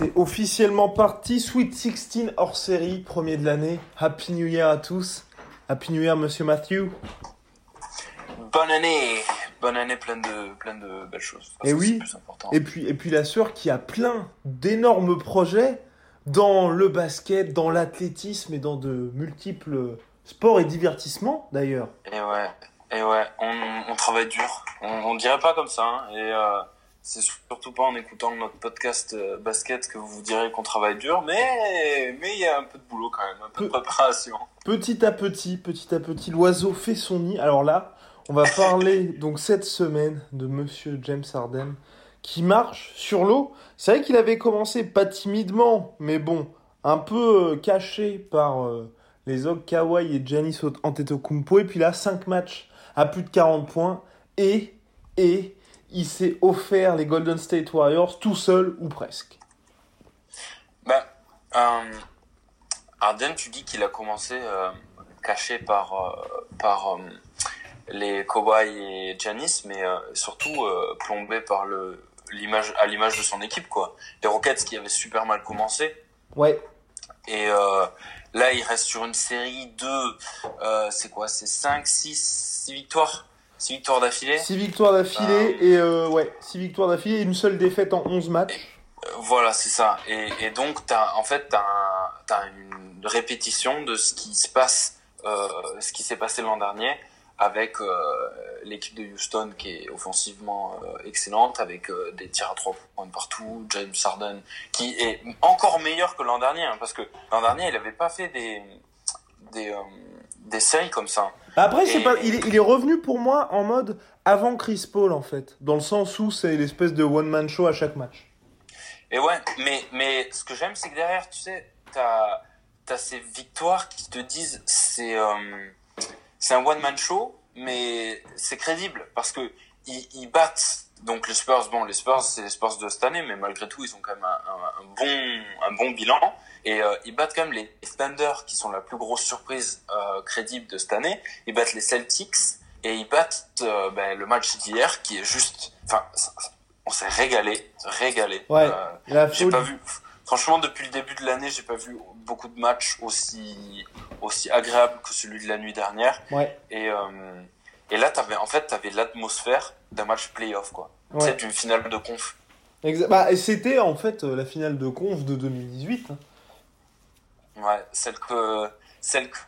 C'est officiellement parti. Sweet 16 hors série, premier de l'année. Happy New Year à tous. Happy New Year, monsieur Matthew. Bonne année Bonne année pleine de, pleine de belles choses. Et oui. Plus important. Et puis, et puis la sœur qui a plein d'énormes projets dans le basket, dans l'athlétisme et dans de multiples sports et divertissements d'ailleurs. Et ouais, et ouais, on, on travaille dur. On, on dirait pas comme ça. hein. Et euh, c'est surtout pas en écoutant notre podcast euh, basket que vous vous direz qu'on travaille dur. Mais mais il y a un peu de boulot quand même, un peu de préparation. Petit à petit, petit à petit, l'oiseau fait son nid. Alors là, on va parler donc cette semaine de Monsieur James Harden qui marche sur l'eau. C'est vrai qu'il avait commencé pas timidement, mais bon, un peu euh, caché par euh, les ogres Kawhi et Giannis Antetokounmpo. Et puis là, 5 matchs à plus de 40 points et et il s'est offert les Golden State Warriors tout seul ou presque. Ben, euh, Arden, tu dis qu'il a commencé euh, caché par, euh, par euh, les Kawhi et Giannis, mais surtout plombé par le l'image à l'image de son équipe quoi. Les Rockets qui avaient super mal commencé Ouais, et là il reste sur une série de c'est quoi C'est 5 6 6 victoires, 6 victoires d'affilée. 6 victoires d'affilée et euh, ouais, 6 victoires d'affilée et une seule défaite en 11 matchs. Euh, Voilà, c'est ça. Et, et donc, t'as, en fait, t'as, un- t'as une répétition de ce qui se passe, euh, ce qui s'est passé l'an dernier avec euh, l'équipe de Houston qui est offensivement euh, excellente, avec euh, des tirs à trois points de partout, James Harden qui est encore meilleur que l'an dernier, hein, parce que l'an dernier, il avait pas fait des des, des séries comme ça. Après, c'est Et- pas, il est, il est revenu pour moi en mode avant Chris Paul en fait, dans le sens où c'est l'espèce de one man show à chaque match. Et ouais, mais, mais ce que j'aime, c'est que derrière, tu sais, t'as as ces victoires qui te disent c'est euh, c'est un one man show, mais c'est crédible parce que ils, ils battent donc les Spurs. Bon, les Spurs, c'est les Spurs de cette année, mais malgré tout, ils ont quand même un, un- un bon un bon bilan et euh, ils battent quand même les Thunder qui sont la plus grosse surprise euh, crédible de cette année. Ils battent les Celtics et ils battent euh, ben, le match d'hier qui est juste, enfin, on s'est régalé, régalé. Ouais. J'ai pas vu. Franchement, depuis le début de l'année, j'ai pas vu beaucoup de matchs aussi aussi agréables que celui de la nuit dernière. Ouais, Et et là, t'avais en fait, t'avais l'atmosphère d'un match playoff, quoi. Ouais. d'une finale de conf. Bah, c'était en fait la finale de conf de 2018. hein. Ouais, celle que celle que,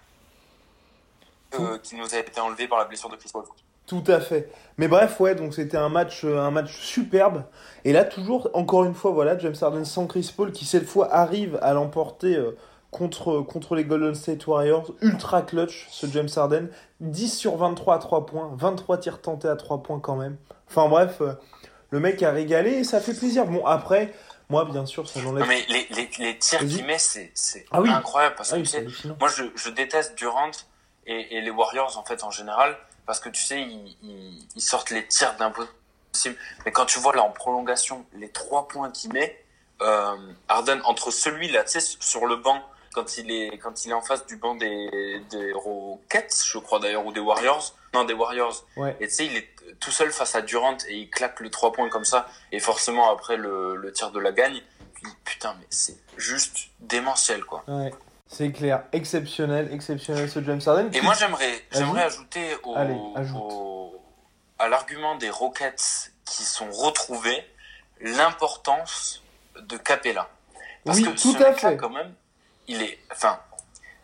euh, qui nous a été enlevée par la blessure de Chris Paul. Tout à fait. Mais bref, ouais, donc c'était un match, euh, un match superbe. Et là, toujours, encore une fois, voilà, James Harden sans Chris Paul qui cette fois arrive à l'emporter euh, contre, contre les Golden State Warriors. Ultra clutch, ce James Harden. 10 sur 23 à 3 points, 23 tirs tentés à 3 points quand même. Enfin bref, le mec a régalé et ça fait plaisir. Bon, après, moi, bien sûr, ça Non j'enlève. mais les les, les tirs qu'il met, c'est c'est Ah oui. incroyable parce Ah que oui, tu sais. Moi, je, je déteste Durant et, et les Warriors, en fait, en général, parce que tu sais, ils, ils, ils sortent les tirs d'impossible. Mais quand tu vois là en prolongation, les trois points qu'il met, euh, Harden, entre celui-là, tu sais, sur le banc, quand il est, quand il est en face du banc des, des Rockets, je crois d'ailleurs, ou des Warriors, non, des Warriors. Ouais. Et tu sais, il est tout seul face à Durant et il claque le trois points comme ça, et forcément après le, le tir de la gagne. Putain, mais c'est juste démentiel, quoi. Ouais. C'est clair, exceptionnel, exceptionnel ce James Harden. Et moi j'aimerais, j'aimerais ajouter au, Allez, ajoute. au- à l'argument des Rockets qui sont retrouvés l'importance de Capella. Parce Oui, que tout ce à fait. quand même, il est, enfin,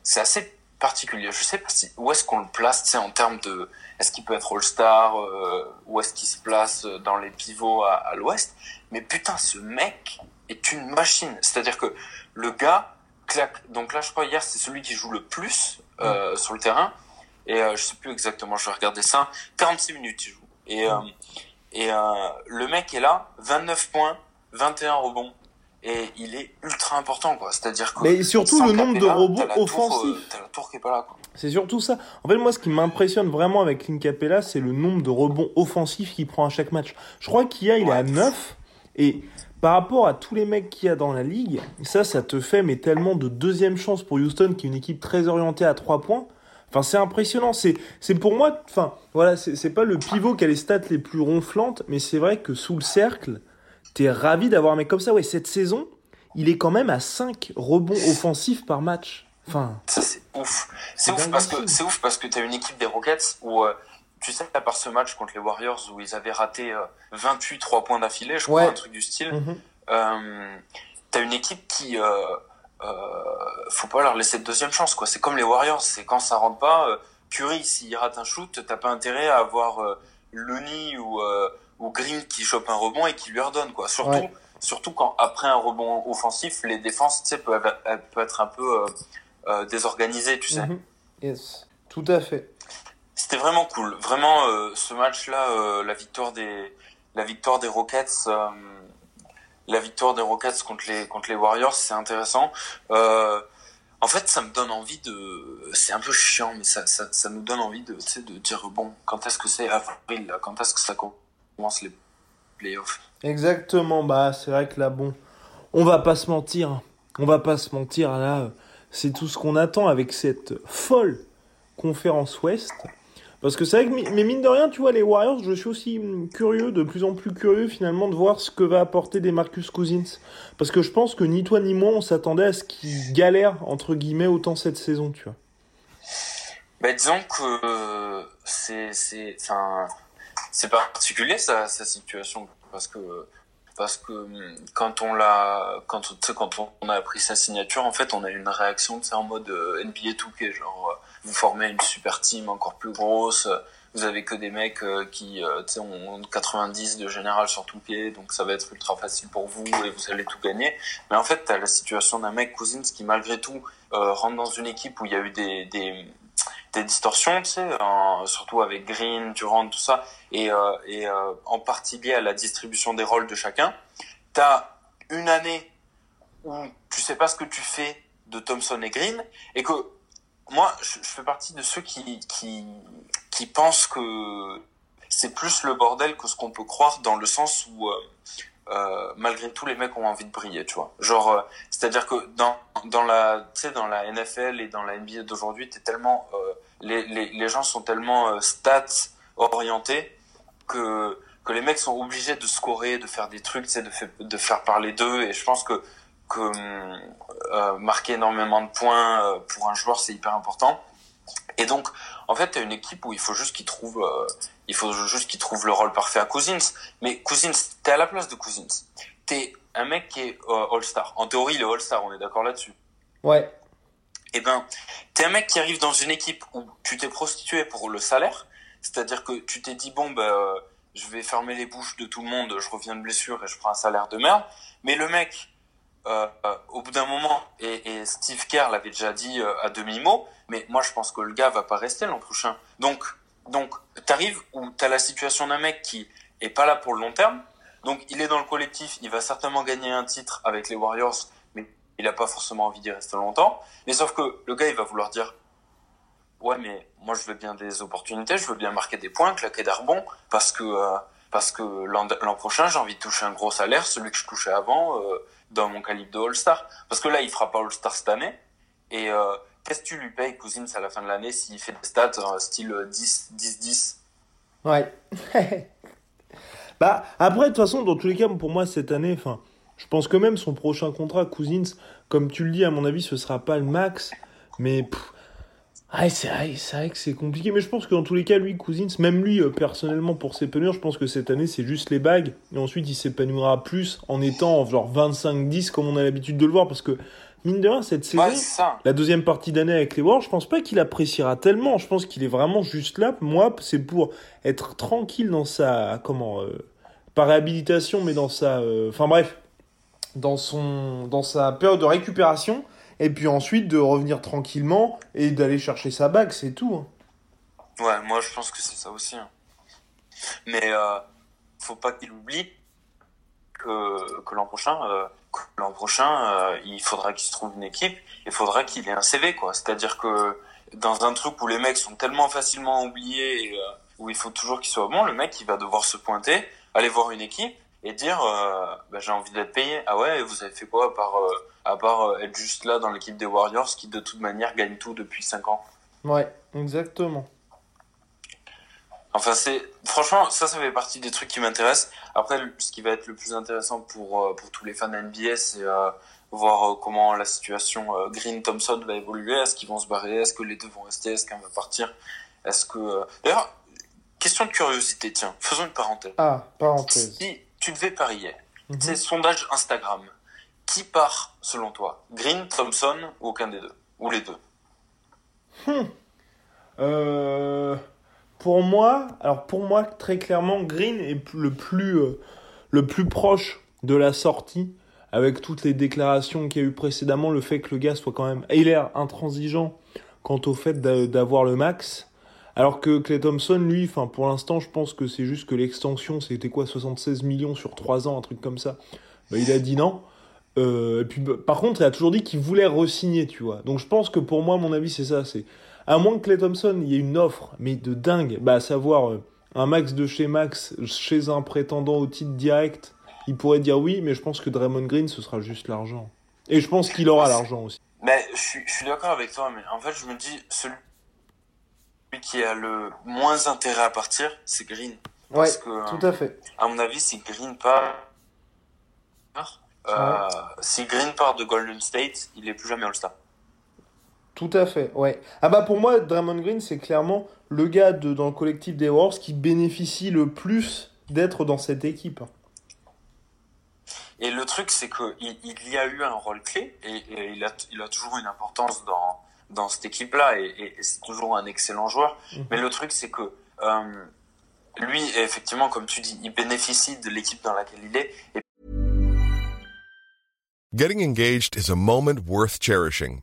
c'est assez particulier. Je sais pas si, où est-ce qu'on le place, tu sais, en termes de, est-ce qu'il peut être All-Star, euh, où est-ce qu'il se place dans les pivots à, à l'Ouest? Mais putain, ce mec est une machine. C'est-à-dire que le gars claque. Donc là, je crois hier, c'est celui qui joue le plus euh, sur le terrain. Et euh, je sais plus exactement, je vais regarder ça. 46 minutes, il joue. Et, euh, et euh, le mec est là, 29 points, 21 rebonds. Et il est ultra important, quoi. C'est-à-dire que. Mais surtout le nombre de la tour, offensifs. euh, T'as la tour qui est pas là, quoi. C'est surtout ça. En fait, moi, ce qui m'impressionne vraiment avec Clint Capella, c'est le nombre de rebonds offensifs qu'il prend à chaque match. Je crois qu'il y a, il est à Ouais. 9. Et par rapport à tous les mecs qu'il y a dans la ligue, ça, ça te fait mais tellement de deuxième chance pour Houston, qui est une équipe très orientée à 3 points. Enfin, c'est impressionnant. C'est, c'est pour moi, enfin, voilà, c'est, c'est pas le pivot qui a les stats les plus ronflantes, mais c'est vrai que sous le cercle, t'es ravi d'avoir un mec comme ça? Ouais, cette saison, il est quand même à 5 rebonds offensifs par match. Enfin, Ça, c'est ouf. C'est ouf parce que c'est ouf parce que t'as une équipe des Rockets où euh, tu sais à part ce match contre les Warriors où ils avaient raté euh, 28 3 points d'affilée, je crois Ouais. un truc du style. mhm. Euh, t'as une équipe qui euh, faut pas leur laisser de deuxième chance quoi. C'est comme les Warriors, c'est quand ça rentre pas. Curry s'il rate un shoot, t'as pas intérêt à avoir Looney ou ou Green qui chope un rebond et qui lui redonne quoi. Surtout Ouais. surtout quand après un rebond offensif, les défenses tu sais peuvent, peuvent être un peu euh, euh, désorganisées, tu sais. Mhm. Yes, tout à fait. C'était vraiment cool. Vraiment, euh, ce match-là, la victoire des, la victoire des Rockets, la victoire des Rockets contre les, contre les Warriors, c'est intéressant. En fait, ça me donne envie de, c'est un peu chiant, mais ça, ça, ça nous donne envie de, de dire bon, quand est-ce que c'est avril, là? Quand est-ce que ça commence les playoffs Exactement, bah c'est vrai que là, bon, on va pas se mentir, hein. on va pas se mentir, là, euh, c'est tout ce qu'on attend avec cette folle conférence Ouest. Parce que c'est vrai que, mais mine de rien, tu vois, les Warriors, je suis aussi hum, curieux, de plus en plus curieux finalement de voir ce que va apporter des Marcus Cousins. Parce que je pense que ni toi ni moi, on s'attendait à ce qu'ils galèrent, entre guillemets, autant cette saison, tu vois. Ben, disons que euh, c'est c'est enfin c'est particulier sa, sa situation parce que parce que hum, quand on l'a quand quand on, a appris sa signature en fait on a eu une réaction sais en mode euh, NBA 2K genre euh, vous formez une super team encore plus grosse euh, vous avez que des mecs euh, qui euh, ont ont 90 de général sur 2K donc ça va être ultra facile pour vous et vous allez tout gagner. Mais en fait t'as la situation d'un mec Cousins qui malgré tout rentre dans une équipe où il y a eu des des des distorsions, tu sais, surtout avec Green, Durant, tout ça, et, euh, et euh, en partie lié à la distribution des rôles de chacun. T'as une année où tu sais pas ce que tu fais de Thompson et Green, et que moi, je, je fais partie de ceux qui, qui, qui pensent que c'est plus le bordel que ce qu'on peut croire dans le sens où, euh, euh, malgré tout, les mecs ont envie de briller, tu vois. Genre, euh, c'est-à-dire que dans, dans la, dans la NFL et dans la NBA d'aujourd'hui, t'es tellement, euh, les, les, les gens sont tellement stats orientés que, que les mecs sont obligés de scorer, de faire des trucs, de, de faire parler d'eux. Et je pense que, que marquer énormément de points pour un joueur, c'est hyper important. Et donc, en fait, t'as une équipe où il faut juste qu'il trouve, euh, il faut juste qu'il trouve le rôle parfait à Cousins. Mais Cousins, t'es à la place de Cousins. T'es un mec qui est euh, All-Star. En théorie, il est All-Star, on est d'accord là-dessus. Ouais. Eh ben, t'es un mec qui arrive dans une équipe où tu t'es prostitué pour le salaire, c'est-à-dire que tu t'es dit bon ben euh, je vais fermer les bouches de tout le monde, je reviens de blessure et je prends un salaire de merde. Mais le mec, euh, euh, au bout d'un moment, et, et Steve Kerr l'avait déjà dit euh, à demi mot, mais moi je pense que le gars va pas rester l'an prochain. Donc donc t'arrives où t'as la situation d'un mec qui est pas là pour le long terme, donc il est dans le collectif, il va certainement gagner un titre avec les Warriors, mais il a pas forcément envie d'y rester longtemps. Mais sauf que le gars, il va vouloir dire Ouais, mais moi, je veux bien des opportunités, je veux bien marquer des points, claquer des rebonds, parce que, euh, parce que l'an prochain, j'ai envie de toucher un gros salaire, celui que je touchais avant, euh, dans mon calibre de All-Star. Parce que là, il fera pas All-Star cette année. Et euh, qu'est-ce que tu lui payes, Cousins, à la fin de l'année, s'il fait des stats euh, style 10, 10, 10 Ouais. bah, après, de toute façon, dans tous les cas, pour moi, cette année, enfin, Je pense que même son prochain contrat, Cousins, comme tu le dis, à mon avis, ce sera pas le max. Mais ah, c'est vrai, vrai, que c'est compliqué. Mais je pense que dans tous les cas, lui, Cousins, même lui, euh, personnellement, pour s'épanouir, je pense que cette année, c'est juste les bagues. Et ensuite, il s'épanouira plus en étant genre 25-10, comme on a l'habitude de le voir. Parce que, mine de rien, cette saison, la deuxième partie d'année avec les Warriors, je pense pas qu'il appréciera tellement. Je pense qu'il est vraiment juste là. Moi, c'est pour être tranquille dans sa. Comment. Euh, pas réhabilitation, mais dans sa. Euh, enfin, bref dans, son, dans sa période de récupération, et puis ensuite de revenir tranquillement et d'aller chercher sa bague, c'est tout. Hein. Ouais, moi je pense que c'est ça aussi. Hein. Mais euh, faut pas qu'il oublie que, l'an prochain, euh, l'an prochain, euh, il faudra qu'il se trouve une équipe, il faudra qu'il ait un CV, quoi. C'est-à-dire que dans un truc où les mecs sont tellement facilement oubliés et euh, où il faut toujours qu'il soit bon, le mec il va devoir se pointer, aller voir une équipe et dire euh, bah, j'ai envie d'être payé. Ah ouais, vous avez fait quoi à part, à part être juste là dans l'équipe des Warriors qui de toute manière gagne tout depuis 5 ans? Ouais, exactement. Enfin, c'est franchement, ça, ça fait partie des trucs qui m'intéressent. Après, ce qui va être le plus intéressant pour, pour tous les fans NBA, c'est voir comment la situation Green-Thompson va évoluer. Est-ce qu'ils vont se barrer? Est-ce que les deux vont rester? Est-ce qu'un va partir? Est-ce que... D'ailleurs, question de curiosité, tiens, faisons une parenthèse. Ah, parenthèse tu devais parier. Mhm. C'est sondage Instagram. Qui part selon toi? Green, Thompson ou aucun des deux? Ou les deux? Hmm. euh, Pour moi, alors pour moi très clairement, Green est le plus, euh, le plus proche de la sortie avec toutes les déclarations qu'il y a eu précédemment, le fait que le gars soit quand même, il est intransigeant quant au fait d'avoir le max. Alors que Clay Thompson, lui, enfin pour l'instant, je pense que c'est juste que l'extension, c'était quoi, 76 millions sur 3 ans, un truc comme ça. Bah, il a dit non. Euh, et puis, bah, par contre, il a toujours dit qu'il voulait re-signer, tu vois. Donc je pense que pour moi, mon avis, c'est ça. C'est à moins que Clay Thompson, il y ait une offre, mais de dingue, bah à savoir euh, un max de chez Max, chez un prétendant au titre direct, il pourrait dire oui, mais je pense que Draymond Green, ce sera juste l'argent. Et je pense qu'il aura l'argent aussi. Mais je suis, je suis d'accord avec toi, mais en fait, je me dis, celui qui a le moins intérêt à partir, c'est Green. Ouais, tout à fait. À mon avis, si Green part, euh, si Green part de Golden State, il est plus jamais All-Star. Tout à fait, ouais. Ah bah pour moi, Draymond Green, c'est clairement le gars de, dans le collectif des Wars qui bénéficie le plus d'être dans cette équipe. Et le truc, c'est qu'il il y a eu un rôle clé et, il, a, il a toujours une importance dans, dans cette équipe-là et, et c'est toujours un excellent joueur. Mhm. Mais le truc, c'est que euh, lui, effectivement, comme tu dis, il bénéficie de l'équipe dans laquelle il est. Et... Getting engaged is a moment worth cherishing.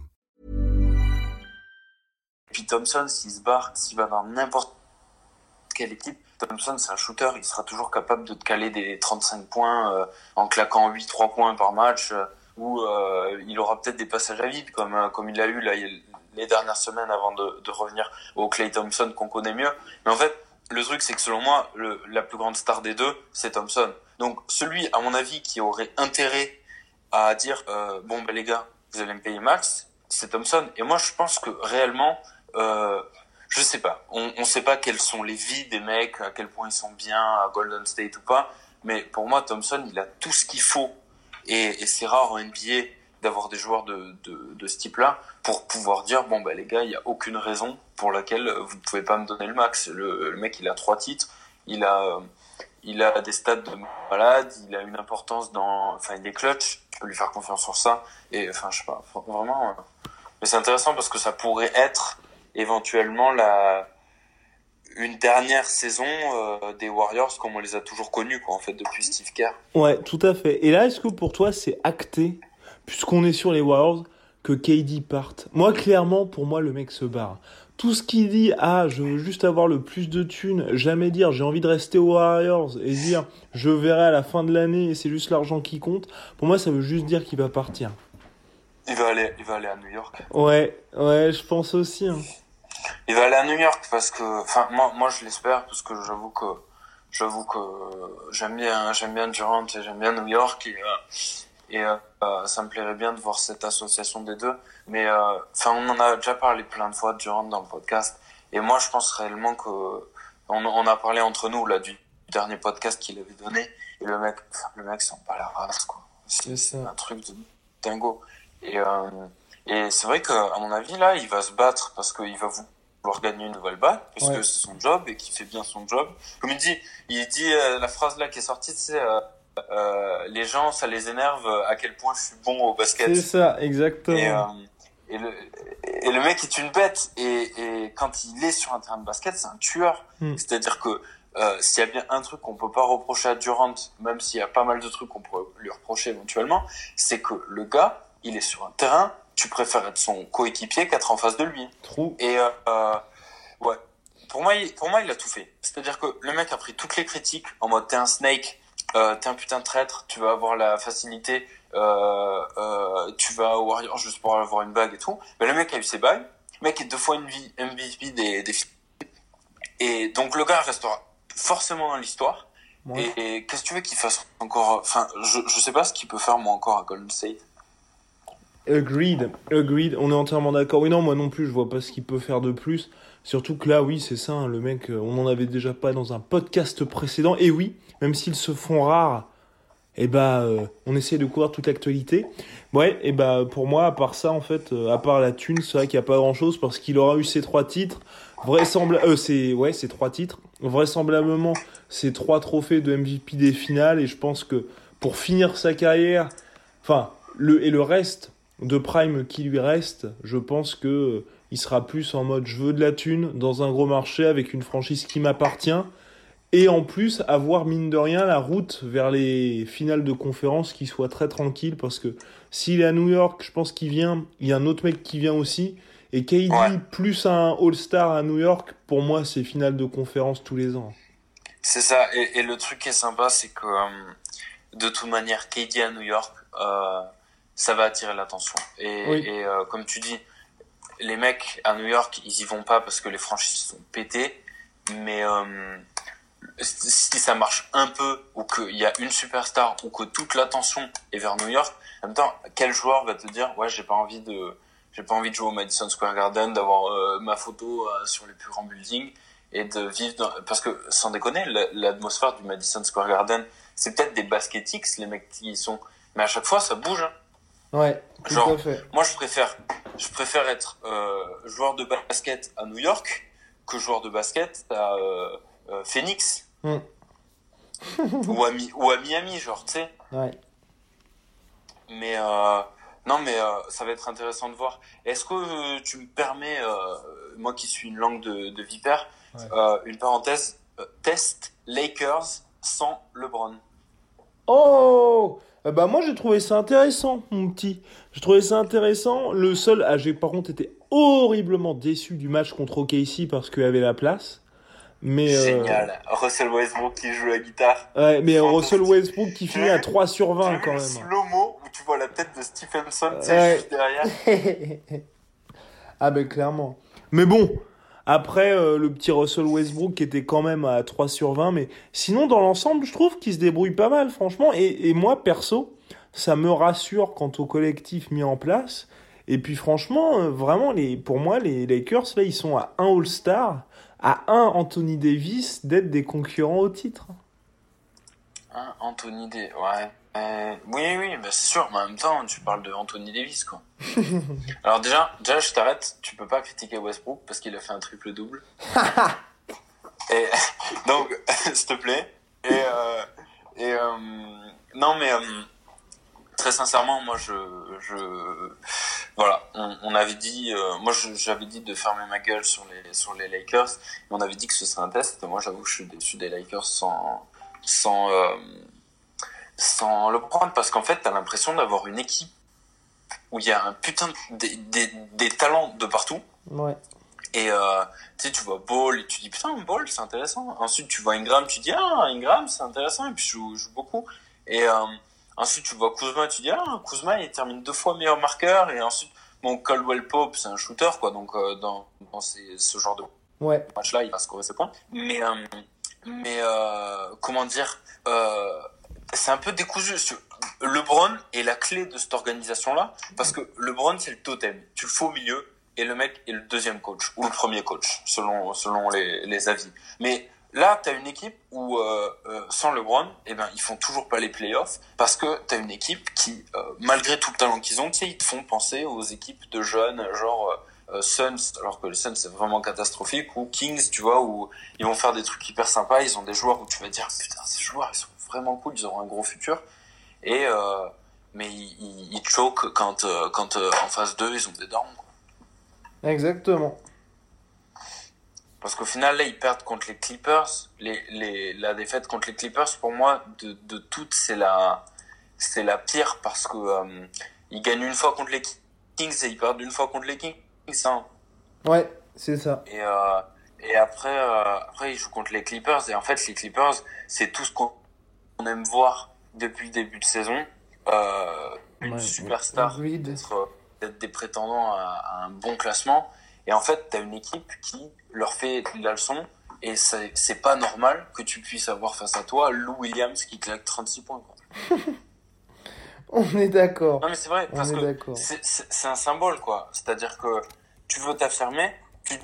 Puis Thompson, s'il se barre, s'il va dans n'importe quelle équipe, Thompson, c'est un shooter, il sera toujours capable de te caler des 35 points euh, en claquant 8-3 points par match. Euh, où euh, il aura peut-être des passages à vide comme comme il l'a eu là les dernières semaines avant de, de revenir au Clay Thompson qu'on connaît mieux. Mais en fait, le truc c'est que selon moi, la plus grande star des deux, c'est Thompson. Donc celui, à mon avis, qui aurait intérêt à dire bon ben les gars, vous allez me payer max, c'est Thompson. Et moi je pense que réellement, euh, je sais pas, on, on sait pas quelles sont les vies des mecs, à quel point ils sont bien à Golden State ou pas. Mais pour moi, Thompson, il a tout ce qu'il faut et, c'est rare en NBA d'avoir des joueurs de, de, ce type-là pour pouvoir dire bon bah les gars, il n'y a aucune raison pour laquelle vous ne pouvez pas me donner le max. Le, le mec, il a trois titres, il a il a des stats de malade, il a une importance dans, enfin il est clutch, je peux lui faire confiance sur ça. Et enfin je sais pas, vraiment. Euh, mais c'est intéressant parce que ça pourrait être éventuellement la une dernière saison euh, des Warriors comme on les a toujours connus quoi en fait depuis Steve Kerr. Ouais, tout à fait. Et là, est-ce que pour toi c'est acté puisqu'on est sur les Warriors que KD parte? Moi clairement pour moi le mec se barre. Tout ce qu'il dit ah, je veux juste avoir le plus de thunes, jamais dire j'ai envie de rester aux Warriors et dire je verrai à la fin de l'année et c'est juste l'argent qui compte. Pour moi, ça veut juste dire qu'il va partir. Il va aller, il va aller à New York. Ouais, ouais, je pense aussi. Hein. Il va aller à New York parce que, enfin, moi, moi, je l'espère parce que j'avoue que, j'avoue que j'aime bien, j'aime bien Durant et j'aime bien New York et, euh, et euh, ça me plairait bien de voir cette association des deux. Mais, euh, enfin, on en a déjà parlé plein de fois Durant dans le podcast et moi, je pense réellement que on, on a parlé entre nous là du dernier podcast qu'il avait donné et le mec, le mec, c'est pas la race quoi. C'est un truc de dingo. Et, euh, et c'est vrai qu'à mon avis, là, il va se battre parce qu'il va vouloir gagner une nouvelle balle, parce que c'est son job et qu'il fait bien son job. Comme il dit, il dit euh, la phrase là qui est sortie, c'est euh, euh, les gens, ça les énerve à quel point je suis bon au basket. C'est ça, exactement. Et, euh, et, le, et le mec est une bête. Et, et quand il est sur un terrain de basket, c'est un tueur. Mm. C'est-à-dire que euh, s'il y a bien un truc qu'on peut pas reprocher à Durant, même s'il y a pas mal de trucs qu'on pourrait lui reprocher éventuellement, c'est que le gars, il est sur un terrain, tu préfères être son coéquipier qu'être en face de lui. Trop. Et euh, euh, ouais, pour moi, il, pour moi, il a tout fait. C'est-à-dire que le mec a pris toutes les critiques en mode t'es un snake, euh, t'es un putain de traître, tu vas avoir la facilité, euh, euh, tu vas au Warriors juste pour avoir une bague et tout. Mais le mec a eu ses bagues. Le mec est deux fois une vie MVP des, des filles. Et donc le gars restera forcément dans l'histoire. Ouais. Et, et qu'est-ce que tu veux qu'il fasse encore Enfin, je, je sais pas ce qu'il peut faire moi encore à Golden State. Agreed, agreed, on est entièrement d'accord. Oui, non, moi non plus, je vois pas ce qu'il peut faire de plus. Surtout que là, oui, c'est ça, hein, le mec, euh, on en avait déjà pas dans un podcast précédent. Et oui, même s'ils se font rares, eh bah, euh, on essaie de couvrir toute l'actualité. Ouais, et bah, pour moi, à part ça, en fait, euh, à part la thune, c'est vrai qu'il n'y a pas grand chose parce qu'il aura eu ses trois titres. Vraisemblablement, euh, c'est, ouais, ces trois titres. Vraisemblablement, ces trois trophées de MVP des finales. Et je pense que pour finir sa carrière, enfin, le, et le reste de Prime qui lui reste, je pense que il sera plus en mode je veux de la thune dans un gros marché avec une franchise qui m'appartient et en plus avoir mine de rien la route vers les finales de conférence qui soit très tranquille parce que s'il est à New York, je pense qu'il vient, il y a un autre mec qui vient aussi et KD Ouais. plus un All-Star à New York, pour moi c'est finale de conférence tous les ans. C'est ça. Et, et le truc qui est sympa, c'est que euh, de toute manière, KD à New York, euh, ça va attirer l'attention. Et, Oui. et euh, comme tu dis, les mecs à New York, ils y vont pas parce que les franchises sont pétées. Mais euh, si ça marche un peu, ou qu'il y a une superstar, ou que toute l'attention est vers New York, en même temps, quel joueur va te dire, ouais, j'ai pas envie de, j'ai pas envie de jouer au Madison Square Garden, d'avoir euh, ma photo euh, sur les plus grands buildings et de vivre dans... parce que sans déconner la- l'atmosphère du Madison Square Garden c'est peut-être des basketix les mecs qui y sont mais à chaque fois ça bouge hein. Ouais, tout Genre, à fait. moi je préfère je préfère être euh, joueur de basket à New York que joueur de basket à euh, euh, Phoenix Mm. ou, à Mi- ou à Miami genre tu sais Ouais. mais euh, non mais euh, ça va être intéressant de voir est-ce que euh, tu me permets euh, moi qui suis une langue de, de vipère Ouais. euh, une parenthèse euh, test Lakers sans LeBron Oh Bah moi j'ai trouvé ça intéressant, mon petit. J'ai trouvé ça intéressant. Le seul, ah, j'ai par contre été horriblement déçu du match contre OKC parce qu'il y avait la place. Mais euh, génial Russell Westbrook qui joue la guitare ouais, mais. Russell Westbrook qui finit à 3 sur T'as 20 vu quand même. slow-mo où tu vois la tête de Stephenson Ouais. juste derrière ah ben clairement. Mais bon, après euh, le petit Russell Westbrook qui était quand même à 3 sur 20, mais sinon dans l'ensemble je trouve qu'il se débrouille pas mal franchement. Et, moi perso, ça me rassure quant au collectif mis en place. Et puis franchement, euh, vraiment, les, pour moi, les Lakers, là, ils sont à un All-Star, à un Anthony Davis d'être des concurrents au titre. Hein, Anthony Davis, ouais. Euh, oui, oui, bah c'est sûr, mais en même temps, tu parles de Anthony Davis, quoi. Alors déjà, déjà, je t'arrête, tu peux pas critiquer Westbrook parce qu'il a fait un triple-double. et donc, s'il te plaît. Et, euh, et euh, non, mais très sincèrement, moi, je, je, voilà, on, on avait dit, moi, j'avais dit de fermer ma gueule sur les, sur les Lakers. Et on avait dit que ce serait un test. Et moi, j'avoue que je suis déçu des Lakers sans, sans, sans le prendre parce qu'en fait, t'as l'impression d'avoir une équipe où il y a un putain de, des, des, des talents de partout. Ouais. Et euh, tu sais, tu vois Ball et tu dis putain, Ball, c'est intéressant. Ensuite, tu vois Ingram, tu dis ah, Ingram, c'est intéressant. Et puis, je joue, je joue beaucoup. Et, euh, Ensuite, tu vois Kuzma, tu dis, ah, Kuzma, il termine deux fois meilleur marqueur. Et ensuite, bon, Caldwell Pope, c'est un shooter, quoi. Donc, euh, dans, dans ces, ce genre de Ouais. match-là, il va scorer ses points. Mais, euh, mais euh, comment dire, euh, c'est un peu décousu. LeBron est la clé de cette organisation-là, parce que LeBron, c'est le totem. Tu le fais au milieu, et le mec est le deuxième coach, ou le premier coach, selon, selon les, les avis. Mais là, tu as une équipe où, euh, euh, sans LeBron, eh ben, ils font toujours pas les playoffs, parce que tu as une équipe qui, euh, malgré tout le talent qu'ils ont, ils te font penser aux équipes de jeunes, genre... Euh, Suns, alors que les Suns c'est vraiment catastrophique, ou Kings, tu vois, où ils vont faire des trucs hyper sympas, ils ont des joueurs où tu vas dire putain ces joueurs ils sont vraiment cool, ils auront un gros futur, et euh, mais ils, ils, choquent quand euh, quand euh, en phase 2 ils ont des dents. Quoi. Exactement. Parce qu'au final là ils perdent contre les Clippers, les, les la défaite contre les Clippers pour moi de, de toutes c'est la c'est la pire parce que euh, ils gagnent une fois contre les Kings et ils perdent une fois contre les Kings. Hein. Ouais, c'est ça. Et, euh, et après, euh, après, ils jouent contre les Clippers. Et en fait, les Clippers, c'est tout ce qu'on aime voir depuis le début de saison. Euh, une Ouais, superstar, oui, d'être euh, des prétendants à, à un bon classement. Et en fait, tu as une équipe qui leur fait la leçon. Et c'est c'est pas normal que tu puisses avoir face à toi Lou Williams qui claque 36 points. Quoi. On est d'accord. Non mais c'est vrai, On parce est que d'accord. c'est- un symbole quoi. C'est-à-dire que tu veux t'affirmer, tu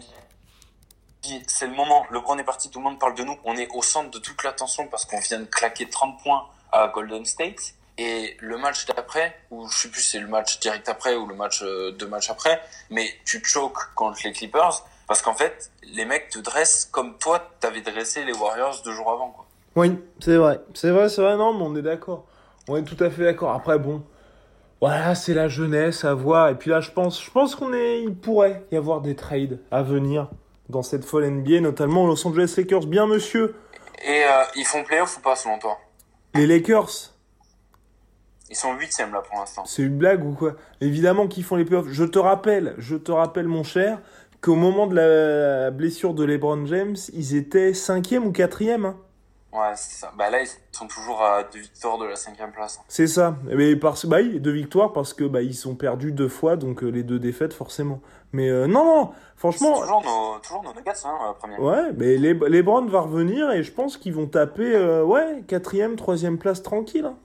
c'est le moment, le grand est parti, tout le monde parle de nous, on est au centre de toute l'attention parce qu'on vient de claquer 30 points à Golden State. Et le match d'après, ou je sais plus si c'est le match direct après ou le match euh, deux matchs après, mais tu choques contre les Clippers parce qu'en fait les mecs te dressent comme toi t'avais dressé les Warriors deux jours avant quoi. Oui, c'est vrai. C'est vrai, c'est vrai. Non, mais on est d'accord. On est tout à fait d'accord. Après, bon. Voilà, c'est la jeunesse à voir. Et puis là, je pense, je pense qu'on est, il pourrait y avoir des trades à venir dans cette folle NBA, notamment aux Los Angeles Lakers. Bien, monsieur. Et euh, ils font playoff ou pas selon toi? Les Lakers, Ils sont huitièmes là pour l'instant. c'est une blague ou quoi? Évidemment qu'ils font les playoffs. Je te rappelle, je te rappelle, mon cher, qu'au moment de la blessure de LeBron James, ils étaient cinquième ou quatrième. Hein. Ouais, c'est ça. Bah là, ils sont toujours à deux victoires de la cinquième place. C'est ça. Mais parce bah, deux victoires parce que bah ils sont perdus deux fois, donc euh, les deux défaites forcément. Mais euh, non, non, C'est franchement, toujours nos, toujours nos Nuggets, hein, la première. ouais, mais les les Browns va revenir et je pense qu'ils vont taper euh, ouais quatrième, troisième place tranquille. hein.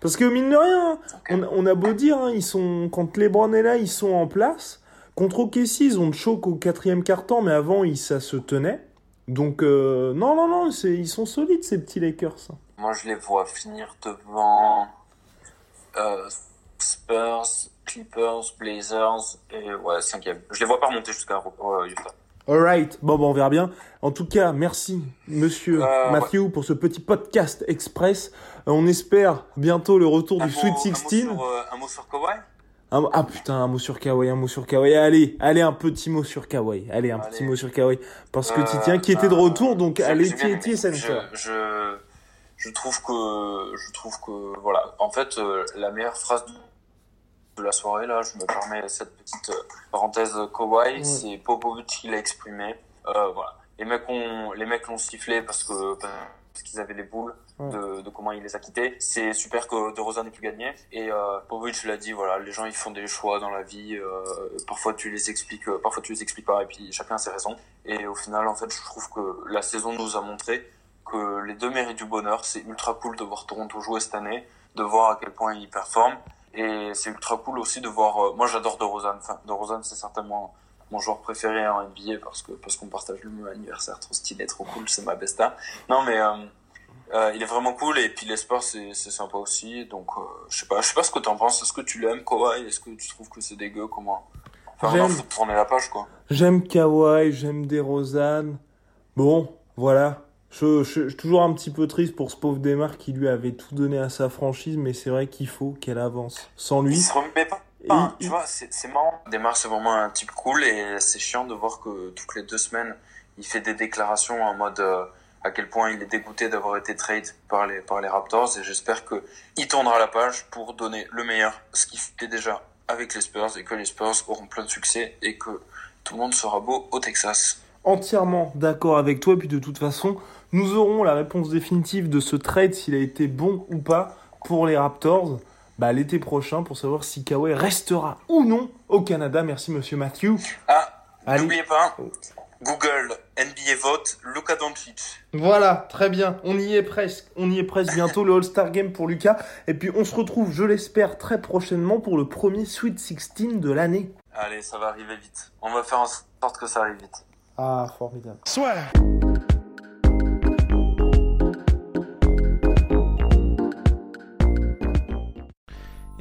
Parce que mine de rien, hein, on, on a beau dire, hein, ils sont quand LeBron est là, ils sont en place. Contre OKC, ils ont de choc au quatrième quart-temps, mais avant, ils, ça se tenait. Donc euh, non, non, non, ils sont solides ces petits Lakers. Moi, je les vois finir devant euh, Spurs, Clippers, Blazers et ouais, cinquième. Je les vois pas remonter jusqu'à euh, Utah. Alright, bon, bon, on verra bien. En tout cas, merci, monsieur Matthew, pour ce petit podcast express. On espère bientôt le retour Un du mot- Sweet un mot 16. sur, euh, un mot sur Kawhi? Un- ah putain, un mot sur Kawhi, un mot sur Kawhi. Allez, allez, un petit mot sur Kawhi. Allez, un Allez. petit mot sur Kawhi. Parce que Euh, tu tiens, qui était de retour, donc allez, et Sensor. Je, je, je trouve que, je trouve que, voilà. En fait, euh, la meilleure phrase de, de la soirée, là, je me permets cette petite euh, parenthèse Kawhi, Ouais. c'est Popovic qui l'a exprimé. Euh, voilà. Les mecs ont, les mecs l'ont sifflé parce que, parce qu'ils avaient les boules de, de comment il les a quittés. C'est super que De Rosa n'ait plus gagné. Et, euh, Popovic l'a dit, voilà, les gens, ils font des choix dans la vie, euh, parfois tu les expliques, euh, parfois tu les expliques pas, et puis chacun a ses raisons. Et au final, en fait, je trouve que la saison nous a montré que les deux méritent du bonheur. C'est ultra cool de voir Toronto jouer cette année, de voir à quel point ils performent. Et c'est ultra cool aussi de voir. euh, moi, j'adore DeRozan. Enfin, DeRozan, c'est certainement mon joueur préféré en NBA parce que parce qu'on partage le même anniversaire, trop stylé, trop cool, c'est ma besta. Non, mais euh, euh, il est vraiment cool et puis les sports c'est c'est sympa aussi. Donc, euh, je sais pas, je sais pas ce que t'en penses. Est-ce que tu l'aimes, Kawhi? Est-ce que tu trouves que c'est dégueu? Comment? Enfin, J'aime. faut tourner la page, quoi. J'aime Kawhi, j'aime DeRozan. Bon, voilà. Je, je, je suis toujours un petit peu triste pour ce pauvre Demar qui lui avait tout donné à sa franchise, mais c'est vrai qu'il faut qu'elle avance. Sans lui. Il se remet pas. Enfin, tu vois, c'est marrant. Demar, c'est vraiment un type cool et c'est chiant de voir que toutes les deux semaines, il fait des déclarations en mode euh, à quel point il est dégoûté d'avoir été trade par les, par les Raptors et j'espère que il tournera la page pour donner le meilleur, ce qu'il fait déjà avec les Spurs et que les Spurs auront plein de succès et que tout le monde sera beau au Texas. entièrement d'accord avec toi. Et puis de toute façon, nous aurons la réponse définitive de ce trade, s'il a été bon ou pas, pour les Raptors bah, l'été prochain pour savoir si Kawhi restera ou non au Canada. Merci Monsieur Matthew. Ah, Allez. n'oubliez pas, Google, NBA vote, Luka Doncic. Voilà, très bien. On y est presque. On y est presque. Bientôt le All-Star Game pour Lucas. Et puis on se retrouve, je l'espère, très prochainement pour le premier Sweet 16 de l'année. Allez, ça va arriver vite. On va faire en sorte que ça arrive vite. Ah, formidable.